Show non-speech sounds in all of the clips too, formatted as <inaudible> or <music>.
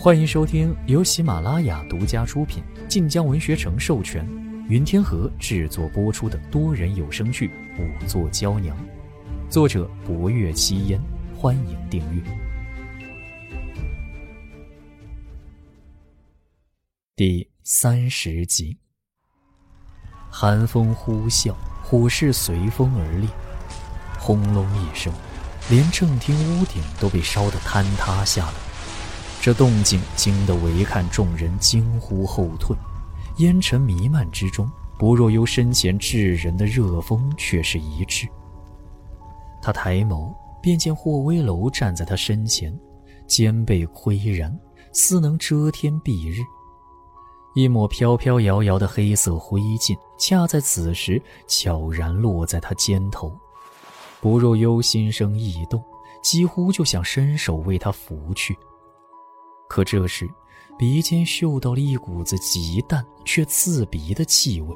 欢迎收听由喜马拉雅独家出品、晋江文学城授权、云天河制作播出的多人有声剧《五座娇娘》，作者：博月七烟。欢迎订阅。第三十集，寒风呼啸，虎势随风而立，轰隆一声，连正厅屋顶都被烧得坍塌下来。这动静惊得围看众人惊呼后退，烟尘弥漫之中，不若幽身前炙人的热风却是一滞。他抬眸，便见霍威楼站在他身前，肩背岿然，似能遮天蔽日。一抹飘飘摇摇的黑色灰烬，恰在此时悄然落在他肩头。不若幽心生异动，几乎就想伸手为他拂去。可这时，鼻尖嗅到了一股子极淡却刺鼻的气味。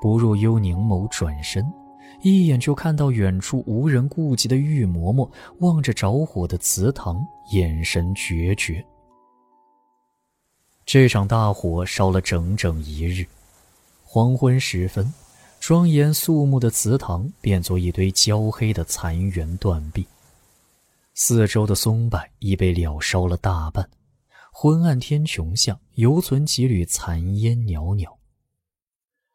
不若幽凝眸转身，一眼就看到远处无人顾及的玉嬷嬷望着着火的祠堂，眼神决绝。这场大火烧了整整一日，黄昏时分，庄严肃穆的祠堂变作一堆焦黑的残垣断壁，四周的松柏已被燎烧了大半。昏暗天穹下，犹存几缕残烟袅袅。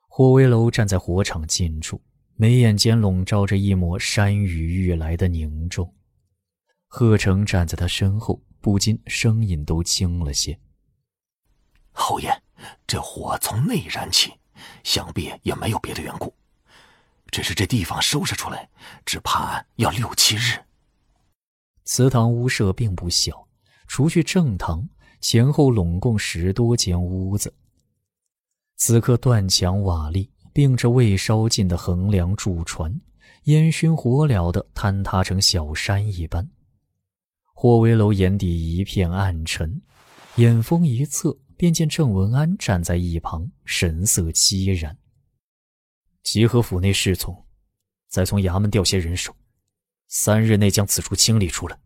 霍威楼站在火场近处，眉眼间笼罩着一抹山雨欲来的凝重。贺成站在他身后，不禁声音都轻了些：“侯爷，这火从内燃起，想必也没有别的缘故，只是这地方收拾出来，只怕要六七日。”祠堂屋舍并不小，除去正堂。前后拢共十多间屋子。此刻断墙瓦砾，并着未烧尽的横梁柱船，烟熏火燎的坍塌成小山一般。霍威楼眼底一片暗沉，眼风一侧，便见郑文安站在一旁，神色凄然。集合府内侍从，再从衙门调些人手，三日内将此处清理出来。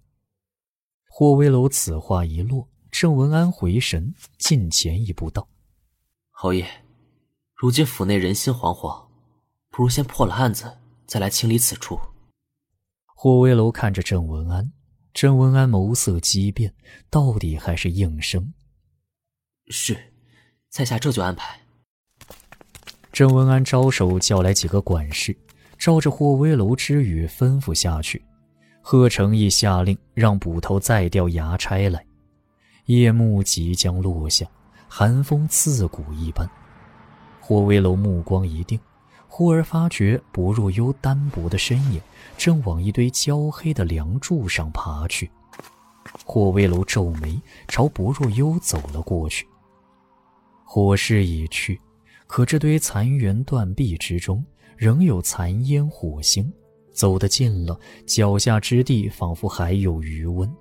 霍威楼此话一落。郑文安回神，近前一步道：“侯爷，如今府内人心惶惶，不如先破了案子，再来清理此处。”霍威楼看着郑文安，郑文安眸色激变，到底还是应声：“是，在下这就安排。”郑文安招手叫来几个管事，照着霍威楼之语吩咐下去。贺成义下令让捕头再调衙差来。夜幕即将落下，寒风刺骨一般。霍威楼目光一定，忽而发觉薄若幽单薄的身影正往一堆焦黑的梁柱上爬去。霍威楼皱眉，朝薄若幽走了过去。火势已去，可这堆残垣断壁之中仍有残烟火星。走得近了，脚下之地仿佛还有余温。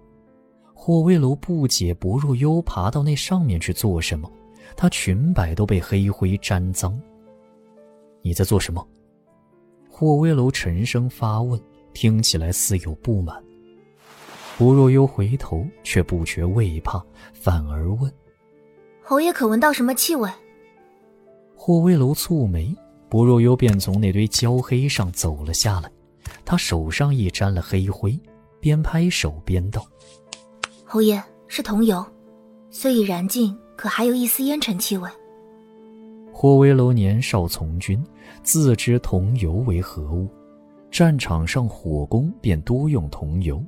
霍威楼不解，薄若幽爬到那上面去做什么？她裙摆都被黑灰沾脏。你在做什么？霍威楼沉声发问，听起来似有不满。薄若幽回头，却不觉畏怕，反而问：“侯爷可闻到什么气味？”霍威楼蹙眉，薄若幽便从那堆焦黑上走了下来。他手上亦沾了黑灰，边拍手边道。侯爷是桐油，虽已燃尽，可还有一丝烟尘气味。霍威楼年少从军，自知桐油为何物，战场上火攻便多用桐油，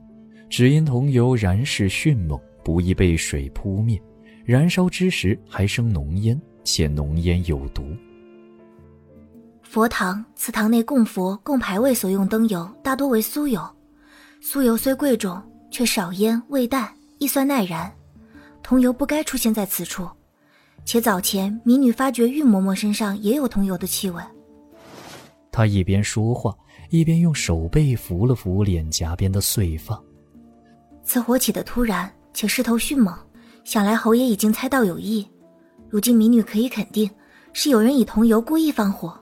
只因桐油燃势迅猛，不易被水扑灭，燃烧之时还生浓烟，且浓烟有毒。佛堂、祠堂内供佛、供牌位所用灯油大多为酥油，酥油虽贵重，却少烟味淡。易酸耐然，桐油不该出现在此处。且早前民女发觉玉嬷嬷身上也有桐油的气味。他一边说话，一边用手背拂了拂脸颊边的碎发。此火起得突然，且势头迅猛，想来侯爷已经猜到有意。如今民女可以肯定，是有人以桐油故意放火。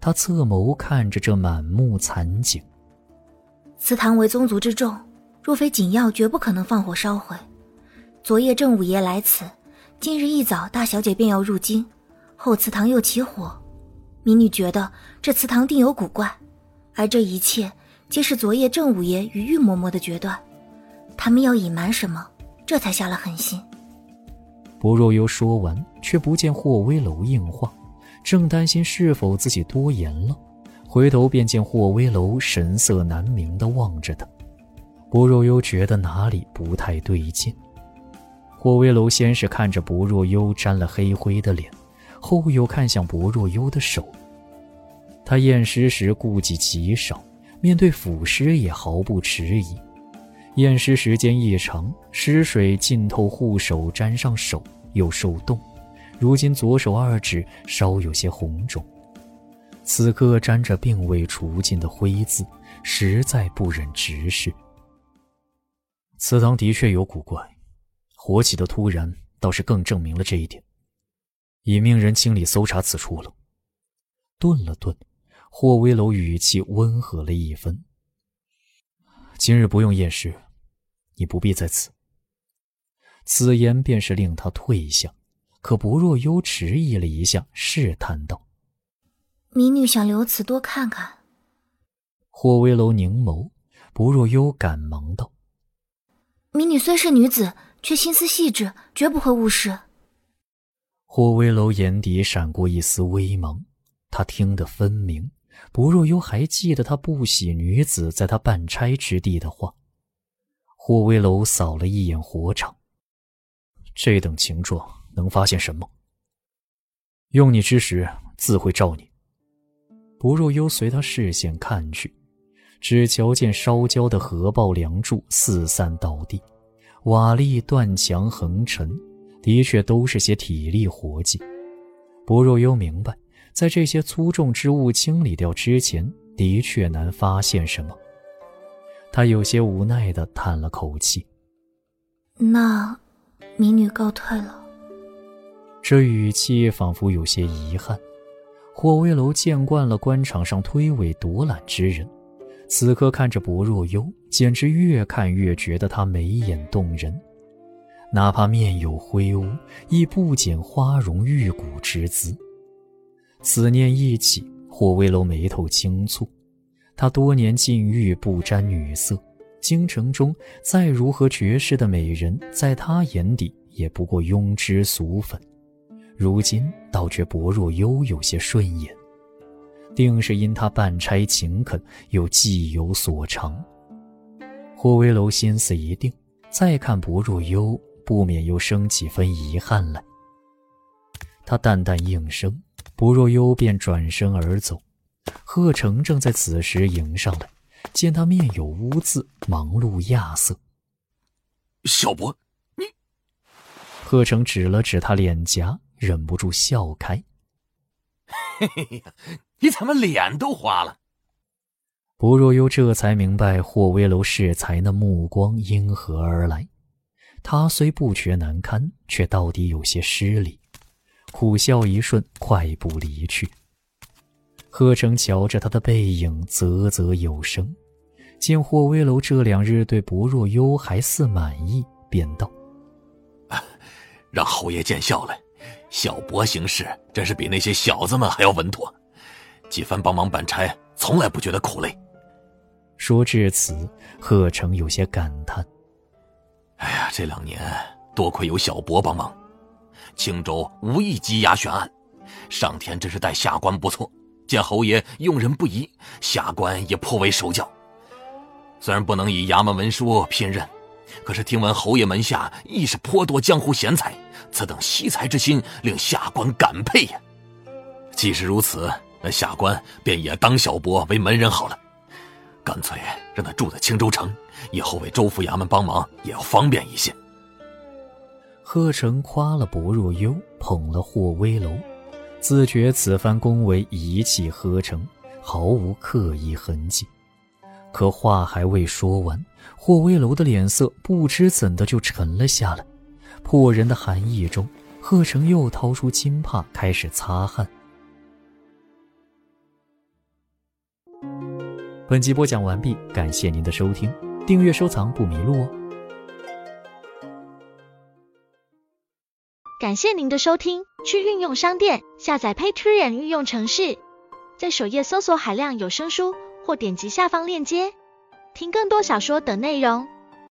他侧眸看着这满目残景，祠堂为宗族之重。若非紧要，绝不可能放火烧毁。昨夜郑五爷来此，今日一早大小姐便要入京，后祠堂又起火，民女觉得这祠堂定有古怪，而这一切皆是昨夜郑五爷与玉嬷嬷的决断，他们要隐瞒什么，这才下了狠心。薄若幽说完，却不见霍威楼应话，正担心是否自己多言了，回头便见霍威楼神色难明的望着他，薄若幽觉得哪里不太对劲。霍威楼先是看着薄若幽沾了黑灰的脸，后又看向薄若幽的手。他验尸时顾忌极少，面对腐尸也毫不迟疑。验尸时间一长，尸水浸透护手，沾上手又受冻，如今左手二指稍有些红肿。此刻沾着并未除尽的灰渍，实在不忍直视。祠堂的确有古怪。火起的突然，倒是更证明了这一点。已命人清理搜查此处了。顿了顿，霍威楼语气温和了一分：“今日不用验尸，你不必在此。”此言便是令他退下。可不若幽迟疑了一下，试探道：“民女想留此多看看。”霍威楼凝眸，不若幽赶忙道：“民女虽是女子。”却心思细致，绝不会误事。霍威楼眼底闪过一丝微芒，他听得分明。不若幽还记得他不喜女子在他办差之地的话。霍威楼扫了一眼火场，这等情状能发现什么？用你之时，自会照你。不若幽随他视线看去，只瞧见烧焦的河爆梁柱四散倒地。瓦砾断墙横陈，的确都是些体力活计。薄若幽明白，在这些粗重之物清理掉之前，的确难发现什么。他有些无奈地叹了口气：“那，民女告退了。”这语气仿佛有些遗憾。霍威楼见惯了官场上推诿夺揽之人。此刻看着薄若幽，简直越看越觉得她眉眼动人，哪怕面有灰污，亦不减花容玉骨之姿。此念一起，霍威楼眉头轻蹙。他多年禁欲，不沾女色，京城中再如何绝世的美人，在他眼底也不过庸脂俗粉。如今倒觉薄若幽有些顺眼。定是因他办差勤恳，又技有所长。霍威楼心思一定，再看不若幽，不免又生几分遗憾来。他淡淡应声，不若幽便转身而走。贺成正在此时迎上来，见他面有污渍，忙碌亚瑟。小伯，你……贺成指了指他脸颊，忍不住笑开。嘿嘿呀，你怎么脸都花了？薄若幽这才明白霍威楼适才那目光因何而来。他虽不觉难堪，却到底有些失礼，苦笑一瞬，快步离去。贺成瞧着他的背影，啧啧有声。见霍威楼这两日对薄若幽还似满意，便道：“ <laughs> 让侯爷见笑了。”小博行事真是比那些小子们还要稳妥，几番帮忙办差，从来不觉得苦累。说至此，贺成有些感叹：“哎呀，这两年多亏有小博帮忙，青州无意积压悬案，上天真是待下官不错。见侯爷用人不疑，下官也颇为受教。虽然不能以衙门文书聘任，可是听闻侯爷门下亦是颇多江湖贤才。”此等惜才之心，令下官感佩呀！既是如此，那下官便也当小伯为门人好了。干脆让他住在青州城，以后为州府衙门帮忙也要方便一些。贺成夸了薄若幽，捧了霍威楼，自觉此番恭维一气呵成，毫无刻意痕迹。可话还未说完，霍威楼的脸色不知怎的就沉了下来。破人的寒意中，贺成又掏出金帕，开始擦汗。本集播讲完毕，感谢您的收听，订阅收藏不迷路哦。感谢您的收听，去运用商店下载 Patreon 运用城市，在首页搜索海量有声书，或点击下方链接听更多小说等内容。